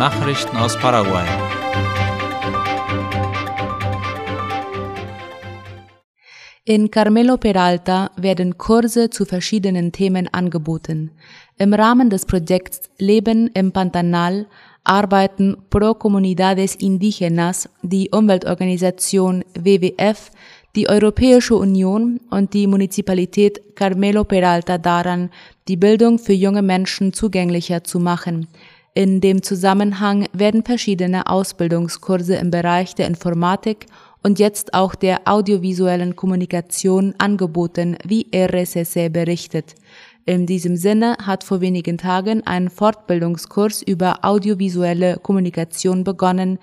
Nachrichten aus Paraguay. In Carmelo Peralta werden Kurse zu verschiedenen Themen angeboten. Im Rahmen des Projekts Leben im Pantanal arbeiten Pro Comunidades Indígenas, die Umweltorganisation WWF, die Europäische Union und die Municipalität Carmelo Peralta daran, die Bildung für junge Menschen zugänglicher zu machen. In dem Zusammenhang werden verschiedene Ausbildungskurse im Bereich der Informatik und jetzt auch der audiovisuellen Kommunikation angeboten, wie RSSE berichtet. In diesem Sinne hat vor wenigen Tagen ein Fortbildungskurs über audiovisuelle Kommunikation begonnen,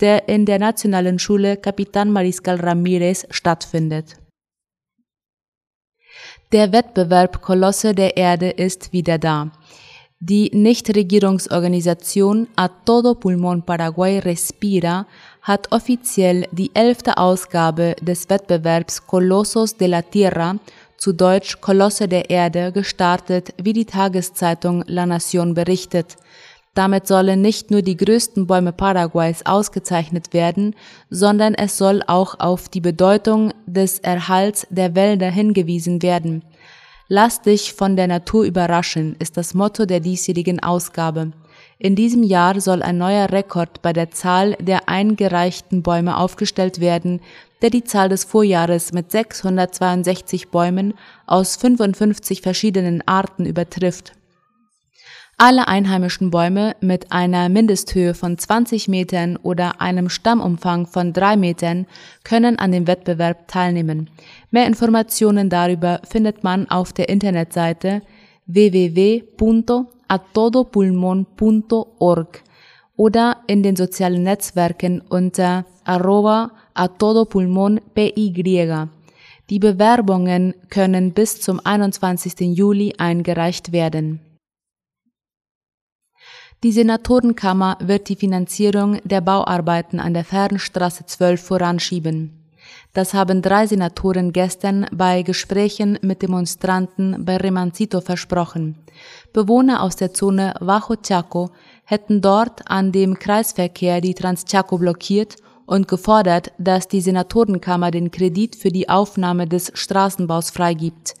der in der Nationalen Schule Capitan Mariscal Ramirez stattfindet. Der Wettbewerb Kolosse der Erde ist wieder da. Die Nichtregierungsorganisation A Todo Pulmón Paraguay Respira hat offiziell die elfte Ausgabe des Wettbewerbs Colossos de la Tierra, zu Deutsch Kolosse der Erde, gestartet, wie die Tageszeitung La Nación berichtet. Damit sollen nicht nur die größten Bäume Paraguays ausgezeichnet werden, sondern es soll auch auf die Bedeutung des Erhalts der Wälder hingewiesen werden. Lass dich von der Natur überraschen, ist das Motto der diesjährigen Ausgabe. In diesem Jahr soll ein neuer Rekord bei der Zahl der eingereichten Bäume aufgestellt werden, der die Zahl des Vorjahres mit 662 Bäumen aus 55 verschiedenen Arten übertrifft. Alle einheimischen Bäume mit einer Mindesthöhe von 20 Metern oder einem Stammumfang von 3 Metern können an dem Wettbewerb teilnehmen. Mehr Informationen darüber findet man auf der Internetseite www.atodopulmon.org oder in den sozialen Netzwerken unter arroba atodopulmon.py. Die Bewerbungen können bis zum 21. Juli eingereicht werden. Die Senatorenkammer wird die Finanzierung der Bauarbeiten an der Fernstraße 12 voranschieben. Das haben drei Senatoren gestern bei Gesprächen mit Demonstranten bei Remancito versprochen. Bewohner aus der Zone Bajo Chaco hätten dort an dem Kreisverkehr die Transchaco blockiert und gefordert, dass die Senatorenkammer den Kredit für die Aufnahme des Straßenbaus freigibt.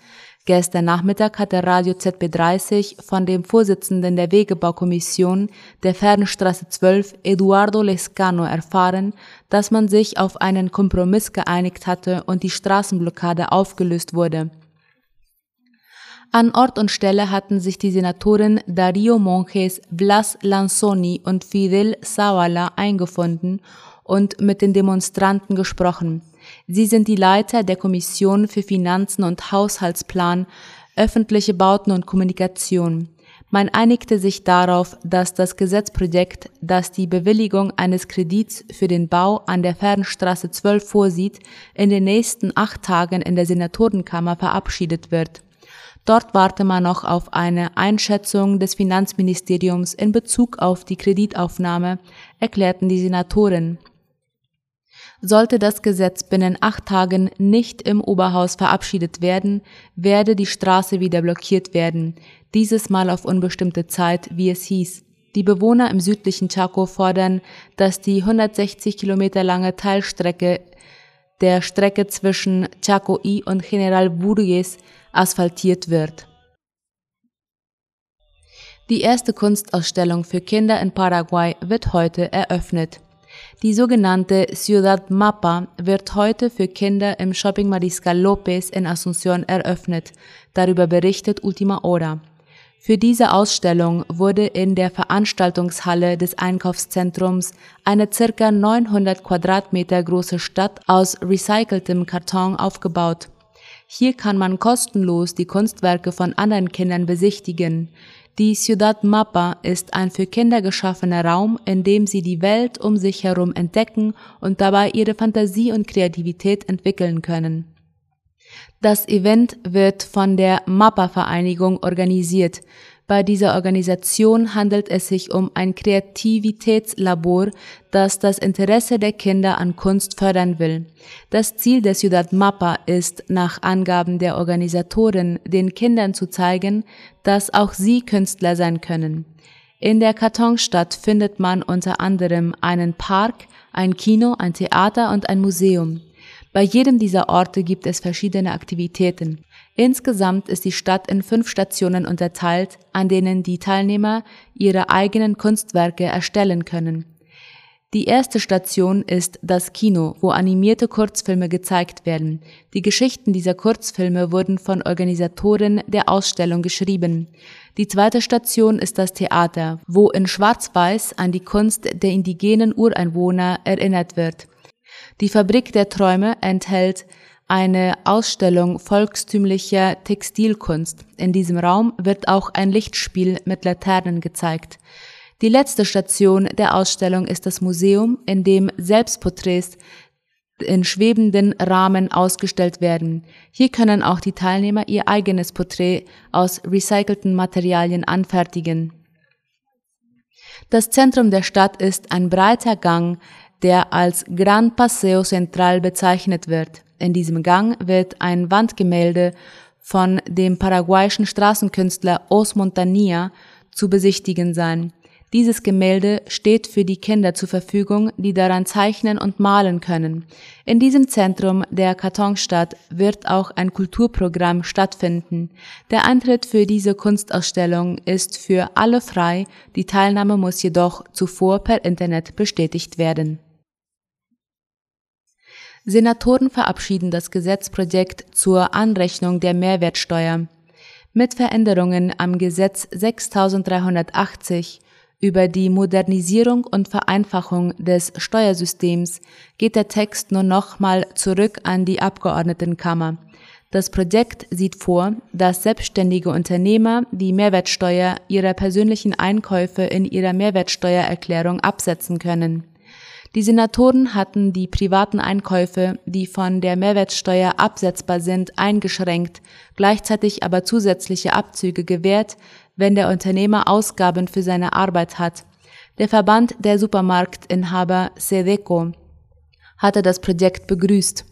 Gestern Nachmittag hatte Radio ZB30 von dem Vorsitzenden der Wegebaukommission der Fernstraße 12, Eduardo Lescano, erfahren, dass man sich auf einen Kompromiss geeinigt hatte und die Straßenblockade aufgelöst wurde. An Ort und Stelle hatten sich die Senatoren Dario Monjes, Blas Lanzoni und Fidel Sawala eingefunden und mit den Demonstranten gesprochen. Sie sind die Leiter der Kommission für Finanzen und Haushaltsplan, öffentliche Bauten und Kommunikation. Man einigte sich darauf, dass das Gesetzprojekt, das die Bewilligung eines Kredits für den Bau an der Fernstraße 12 vorsieht, in den nächsten acht Tagen in der Senatorenkammer verabschiedet wird. Dort warte man noch auf eine Einschätzung des Finanzministeriums in Bezug auf die Kreditaufnahme, erklärten die Senatoren. Sollte das Gesetz binnen acht Tagen nicht im Oberhaus verabschiedet werden, werde die Straße wieder blockiert werden, dieses Mal auf unbestimmte Zeit, wie es hieß. Die Bewohner im südlichen Chaco fordern, dass die 160 Kilometer lange Teilstrecke der Strecke zwischen Chaco I und General Burgues asphaltiert wird. Die erste Kunstausstellung für Kinder in Paraguay wird heute eröffnet. Die sogenannte Ciudad Mapa wird heute für Kinder im Shopping Mariscal Lopez in Asunción eröffnet. Darüber berichtet Ultima Hora. Für diese Ausstellung wurde in der Veranstaltungshalle des Einkaufszentrums eine circa 900 Quadratmeter große Stadt aus recyceltem Karton aufgebaut. Hier kann man kostenlos die Kunstwerke von anderen Kindern besichtigen. Die Ciudad Mapa ist ein für Kinder geschaffener Raum, in dem sie die Welt um sich herum entdecken und dabei ihre Fantasie und Kreativität entwickeln können. Das Event wird von der Mappa-Vereinigung organisiert. Bei dieser Organisation handelt es sich um ein Kreativitätslabor, das das Interesse der Kinder an Kunst fördern will. Das Ziel der Ciudad Mappa ist, nach Angaben der Organisatoren, den Kindern zu zeigen, dass auch sie Künstler sein können. In der Kartonstadt findet man unter anderem einen Park, ein Kino, ein Theater und ein Museum. Bei jedem dieser Orte gibt es verschiedene Aktivitäten. Insgesamt ist die Stadt in fünf Stationen unterteilt, an denen die Teilnehmer ihre eigenen Kunstwerke erstellen können. Die erste Station ist das Kino, wo animierte Kurzfilme gezeigt werden. Die Geschichten dieser Kurzfilme wurden von Organisatoren der Ausstellung geschrieben. Die zweite Station ist das Theater, wo in Schwarz-Weiß an die Kunst der indigenen Ureinwohner erinnert wird. Die Fabrik der Träume enthält eine Ausstellung volkstümlicher Textilkunst. In diesem Raum wird auch ein Lichtspiel mit Laternen gezeigt. Die letzte Station der Ausstellung ist das Museum, in dem Selbstporträts in schwebenden Rahmen ausgestellt werden. Hier können auch die Teilnehmer ihr eigenes Porträt aus recycelten Materialien anfertigen. Das Zentrum der Stadt ist ein breiter Gang, der als Gran Paseo Central bezeichnet wird. In diesem Gang wird ein Wandgemälde von dem paraguayischen Straßenkünstler Os Montania zu besichtigen sein. Dieses Gemälde steht für die Kinder zur Verfügung, die daran zeichnen und malen können. In diesem Zentrum der Kartonstadt wird auch ein Kulturprogramm stattfinden. Der Eintritt für diese Kunstausstellung ist für alle frei, die Teilnahme muss jedoch zuvor per Internet bestätigt werden. Senatoren verabschieden das Gesetzprojekt zur Anrechnung der Mehrwertsteuer. Mit Veränderungen am Gesetz 6380 über die Modernisierung und Vereinfachung des Steuersystems geht der Text nur nochmal zurück an die Abgeordnetenkammer. Das Projekt sieht vor, dass selbstständige Unternehmer die Mehrwertsteuer ihrer persönlichen Einkäufe in ihrer Mehrwertsteuererklärung absetzen können. Die Senatoren hatten die privaten Einkäufe, die von der Mehrwertsteuer absetzbar sind, eingeschränkt, gleichzeitig aber zusätzliche Abzüge gewährt, wenn der Unternehmer Ausgaben für seine Arbeit hat. Der Verband der Supermarktinhaber Sedeco hatte das Projekt begrüßt.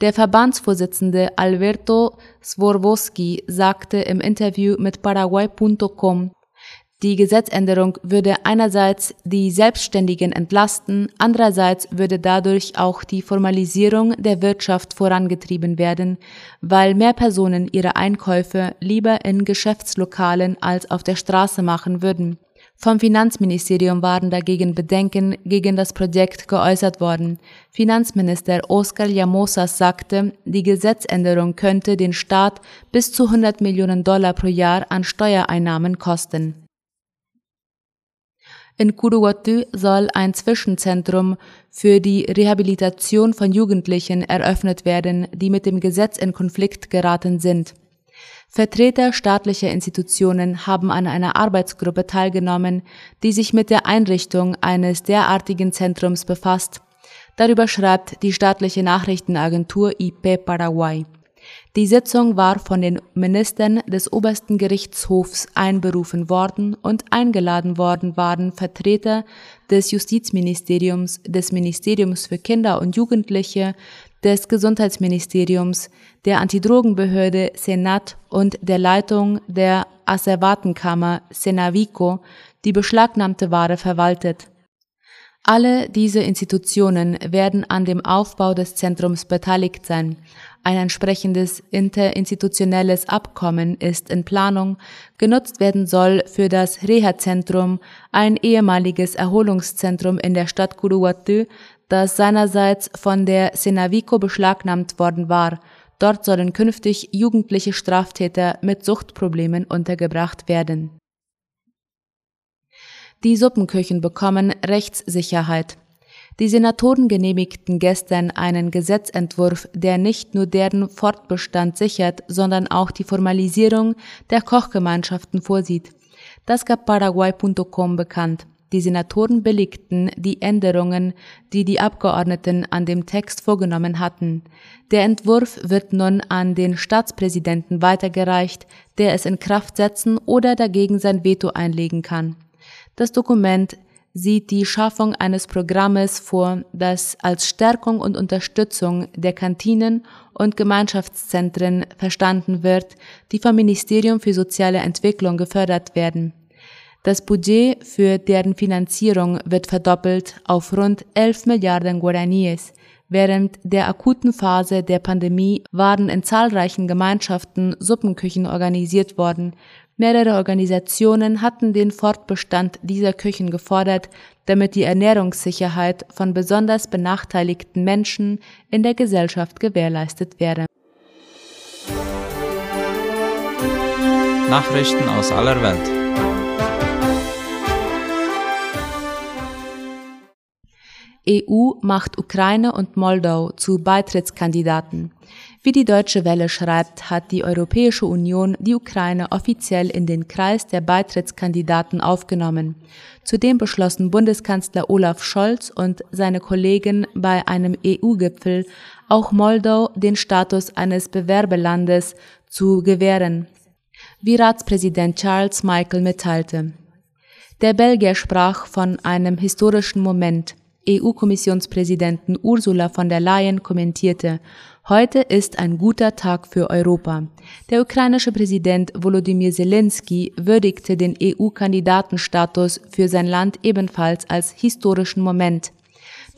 Der Verbandsvorsitzende Alberto Sworwoski sagte im Interview mit Paraguay.com, die Gesetzänderung würde einerseits die Selbstständigen entlasten, andererseits würde dadurch auch die Formalisierung der Wirtschaft vorangetrieben werden, weil mehr Personen ihre Einkäufe lieber in Geschäftslokalen als auf der Straße machen würden. Vom Finanzministerium waren dagegen Bedenken gegen das Projekt geäußert worden. Finanzminister Oscar Llamosas sagte, die Gesetzänderung könnte den Staat bis zu 100 Millionen Dollar pro Jahr an Steuereinnahmen kosten. In Kuruwatu soll ein Zwischenzentrum für die Rehabilitation von Jugendlichen eröffnet werden, die mit dem Gesetz in Konflikt geraten sind. Vertreter staatlicher Institutionen haben an einer Arbeitsgruppe teilgenommen, die sich mit der Einrichtung eines derartigen Zentrums befasst. Darüber schreibt die staatliche Nachrichtenagentur IP Paraguay. Die Sitzung war von den Ministern des obersten Gerichtshofs einberufen worden und eingeladen worden waren Vertreter des Justizministeriums, des Ministeriums für Kinder und Jugendliche, des Gesundheitsministeriums, der Antidrogenbehörde Senat und der Leitung der Asservatenkammer Senavico, die beschlagnahmte Ware verwaltet. Alle diese Institutionen werden an dem Aufbau des Zentrums beteiligt sein. Ein entsprechendes interinstitutionelles Abkommen ist in Planung, genutzt werden soll für das Reha-Zentrum, ein ehemaliges Erholungszentrum in der Stadt Kuruwatu, das seinerseits von der Senavico beschlagnahmt worden war. Dort sollen künftig jugendliche Straftäter mit Suchtproblemen untergebracht werden. Die Suppenküchen bekommen Rechtssicherheit. Die Senatoren genehmigten gestern einen Gesetzentwurf, der nicht nur deren Fortbestand sichert, sondern auch die Formalisierung der Kochgemeinschaften vorsieht. Das gab Paraguay.com bekannt. Die Senatoren billigten die Änderungen, die die Abgeordneten an dem Text vorgenommen hatten. Der Entwurf wird nun an den Staatspräsidenten weitergereicht, der es in Kraft setzen oder dagegen sein Veto einlegen kann. Das Dokument sieht die Schaffung eines Programmes vor, das als Stärkung und Unterstützung der Kantinen und Gemeinschaftszentren verstanden wird, die vom Ministerium für soziale Entwicklung gefördert werden. Das Budget für deren Finanzierung wird verdoppelt auf rund 11 Milliarden Guaraníes. Während der akuten Phase der Pandemie waren in zahlreichen Gemeinschaften Suppenküchen organisiert worden. Mehrere Organisationen hatten den Fortbestand dieser Küchen gefordert, damit die Ernährungssicherheit von besonders benachteiligten Menschen in der Gesellschaft gewährleistet werde. Nachrichten aus aller Welt. EU macht Ukraine und Moldau zu Beitrittskandidaten. Wie die Deutsche Welle schreibt, hat die Europäische Union die Ukraine offiziell in den Kreis der Beitrittskandidaten aufgenommen. Zudem beschlossen Bundeskanzler Olaf Scholz und seine Kollegen bei einem EU-Gipfel auch Moldau den Status eines Bewerbelandes zu gewähren, wie Ratspräsident Charles Michael mitteilte. Der Belgier sprach von einem historischen Moment. EU-Kommissionspräsidenten Ursula von der Leyen kommentierte, Heute ist ein guter Tag für Europa. Der ukrainische Präsident Volodymyr Zelensky würdigte den EU-Kandidatenstatus für sein Land ebenfalls als historischen Moment.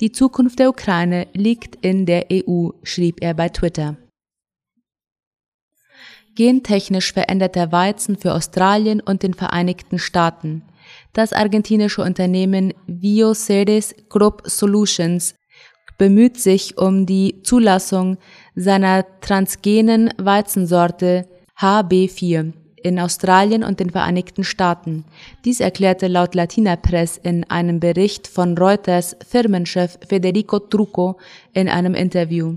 Die Zukunft der Ukraine liegt in der EU, schrieb er bei Twitter. Gentechnisch veränderter Weizen für Australien und den Vereinigten Staaten. Das argentinische Unternehmen Bioceres Crop Solutions bemüht sich um die Zulassung seiner transgenen Weizensorte HB4 in Australien und den Vereinigten Staaten. Dies erklärte laut Latina Press in einem Bericht von Reuters Firmenchef Federico Trucco in einem Interview.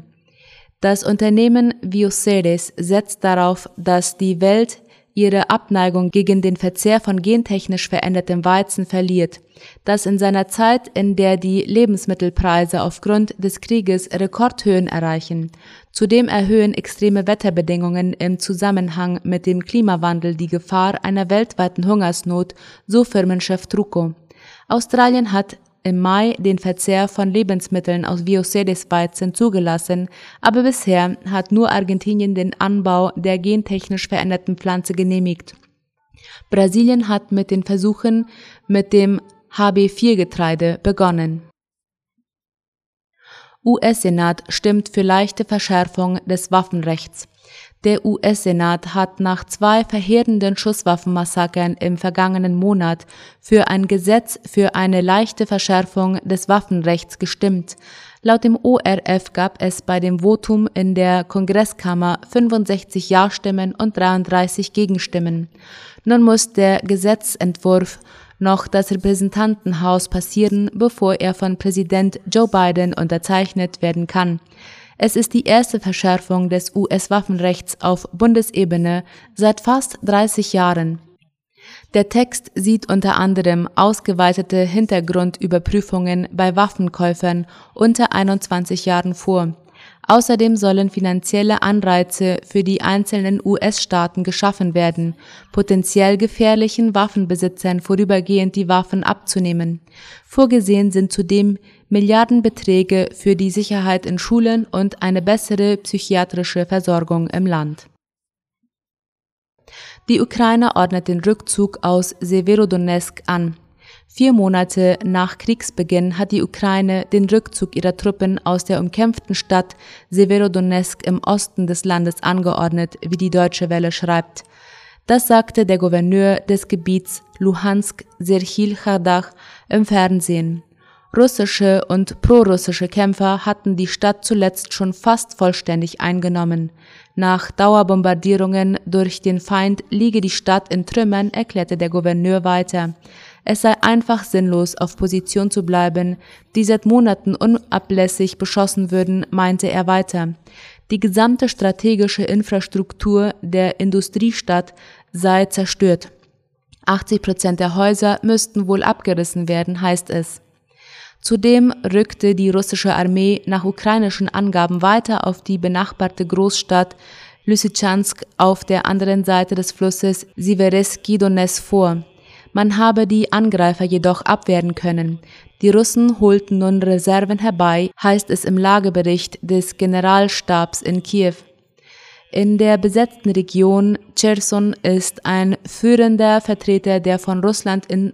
Das Unternehmen Bioceres setzt darauf, dass die Welt ihre Abneigung gegen den Verzehr von gentechnisch verändertem Weizen verliert, das in seiner Zeit, in der die Lebensmittelpreise aufgrund des Krieges Rekordhöhen erreichen. Zudem erhöhen extreme Wetterbedingungen im Zusammenhang mit dem Klimawandel die Gefahr einer weltweiten Hungersnot, so Firmenchef Trucco. Australien hat im Mai den Verzehr von Lebensmitteln aus Bioceres-Weizen zugelassen, aber bisher hat nur Argentinien den Anbau der gentechnisch veränderten Pflanze genehmigt. Brasilien hat mit den Versuchen mit dem HB4-Getreide begonnen. US-Senat stimmt für leichte Verschärfung des Waffenrechts. Der US-Senat hat nach zwei verheerenden Schusswaffenmassakern im vergangenen Monat für ein Gesetz für eine leichte Verschärfung des Waffenrechts gestimmt. Laut dem ORF gab es bei dem Votum in der Kongresskammer 65 Ja-Stimmen und 33 Gegenstimmen. Nun muss der Gesetzentwurf noch das Repräsentantenhaus passieren, bevor er von Präsident Joe Biden unterzeichnet werden kann. Es ist die erste Verschärfung des US-Waffenrechts auf Bundesebene seit fast 30 Jahren. Der Text sieht unter anderem ausgeweitete Hintergrundüberprüfungen bei Waffenkäufern unter 21 Jahren vor. Außerdem sollen finanzielle Anreize für die einzelnen US-Staaten geschaffen werden, potenziell gefährlichen Waffenbesitzern vorübergehend die Waffen abzunehmen. Vorgesehen sind zudem Milliardenbeträge für die Sicherheit in Schulen und eine bessere psychiatrische Versorgung im Land. Die Ukraine ordnet den Rückzug aus Severodonetsk an. Vier Monate nach Kriegsbeginn hat die Ukraine den Rückzug ihrer Truppen aus der umkämpften Stadt Severodonetsk im Osten des Landes angeordnet, wie die Deutsche Welle schreibt. Das sagte der Gouverneur des Gebiets Luhansk Serhil Chardach im Fernsehen. Russische und prorussische Kämpfer hatten die Stadt zuletzt schon fast vollständig eingenommen. Nach Dauerbombardierungen durch den Feind liege die Stadt in Trümmern, erklärte der Gouverneur weiter. Es sei einfach sinnlos, auf Position zu bleiben, die seit Monaten unablässig beschossen würden, meinte er weiter. Die gesamte strategische Infrastruktur der Industriestadt sei zerstört. 80 Prozent der Häuser müssten wohl abgerissen werden, heißt es. Zudem rückte die russische Armee nach ukrainischen Angaben weiter auf die benachbarte Großstadt Lysychansk auf der anderen Seite des Flusses Sivereski Donetsk vor. Man habe die Angreifer jedoch abwehren können. Die Russen holten nun Reserven herbei, heißt es im Lagebericht des Generalstabs in Kiew. In der besetzten Region Cherson ist ein führender Vertreter der von Russland in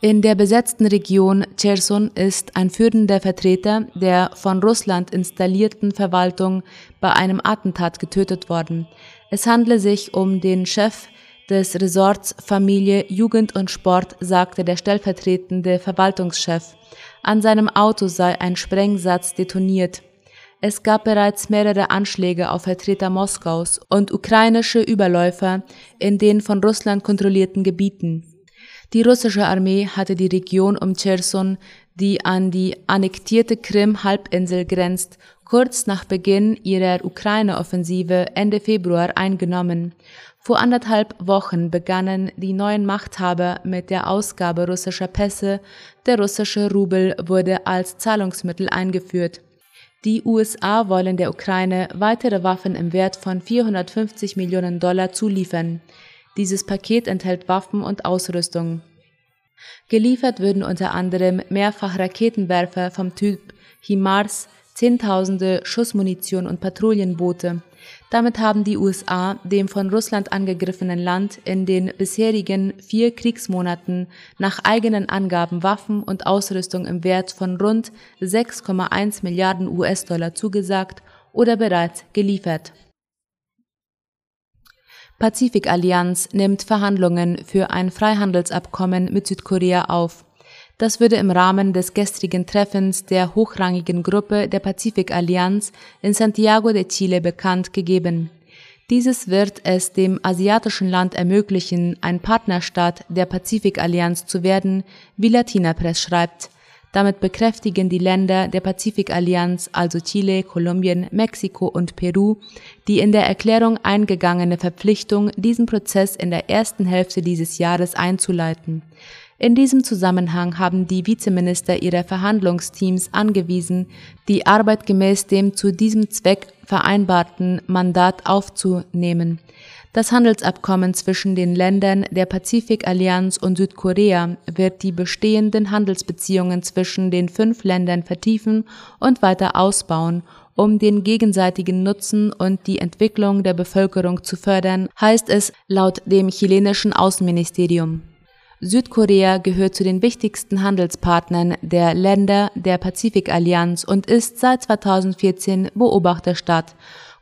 in der besetzten Region Cherson ist ein führender Vertreter der von Russland installierten Verwaltung bei einem Attentat getötet worden. Es handle sich um den Chef des Resorts Familie, Jugend und Sport, sagte der stellvertretende Verwaltungschef. An seinem Auto sei ein Sprengsatz detoniert. Es gab bereits mehrere Anschläge auf Vertreter Moskaus und ukrainische Überläufer in den von Russland kontrollierten Gebieten. Die russische Armee hatte die Region um Cherson, die an die annektierte Krim-Halbinsel grenzt, kurz nach Beginn ihrer Ukraine-Offensive Ende Februar eingenommen. Vor anderthalb Wochen begannen die neuen Machthaber mit der Ausgabe russischer Pässe. Der russische Rubel wurde als Zahlungsmittel eingeführt. Die USA wollen der Ukraine weitere Waffen im Wert von 450 Millionen Dollar zuliefern. Dieses Paket enthält Waffen und Ausrüstung. Geliefert würden unter anderem mehrfach Raketenwerfer vom Typ HIMARS, Zehntausende Schussmunition und Patrouillenboote. Damit haben die USA dem von Russland angegriffenen Land in den bisherigen vier Kriegsmonaten nach eigenen Angaben Waffen und Ausrüstung im Wert von rund 6,1 Milliarden US-Dollar zugesagt oder bereits geliefert. Pazifikallianz nimmt Verhandlungen für ein Freihandelsabkommen mit Südkorea auf. Das würde im Rahmen des gestrigen Treffens der hochrangigen Gruppe der Pazifikallianz in Santiago de Chile bekannt gegeben. Dieses wird es dem asiatischen Land ermöglichen, ein Partnerstaat der Pazifikallianz zu werden, wie Latina Press schreibt. Damit bekräftigen die Länder der Pazifikallianz, also Chile, Kolumbien, Mexiko und Peru, die in der Erklärung eingegangene Verpflichtung, diesen Prozess in der ersten Hälfte dieses Jahres einzuleiten. In diesem Zusammenhang haben die Vizeminister ihrer Verhandlungsteams angewiesen, die Arbeit gemäß dem zu diesem Zweck vereinbarten Mandat aufzunehmen. Das Handelsabkommen zwischen den Ländern der Pazifikallianz und Südkorea wird die bestehenden Handelsbeziehungen zwischen den fünf Ländern vertiefen und weiter ausbauen, um den gegenseitigen Nutzen und die Entwicklung der Bevölkerung zu fördern, heißt es laut dem chilenischen Außenministerium. Südkorea gehört zu den wichtigsten Handelspartnern der Länder der Pazifikallianz und ist seit 2014 Beobachterstaat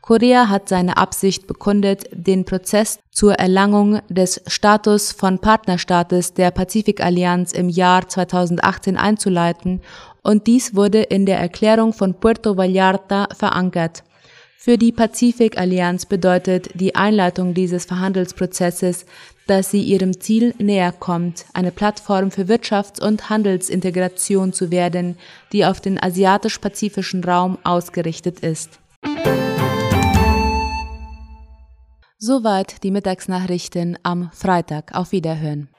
Korea hat seine Absicht bekundet, den Prozess zur Erlangung des Status von Partnerstaates der Pazifikallianz im Jahr 2018 einzuleiten und dies wurde in der Erklärung von Puerto Vallarta verankert. Für die Pazifikallianz bedeutet die Einleitung dieses Verhandelsprozesses, dass sie ihrem Ziel näher kommt, eine Plattform für Wirtschafts- und Handelsintegration zu werden, die auf den asiatisch-pazifischen Raum ausgerichtet ist. Soweit die Mittagsnachrichten am Freitag. Auf Wiederhören.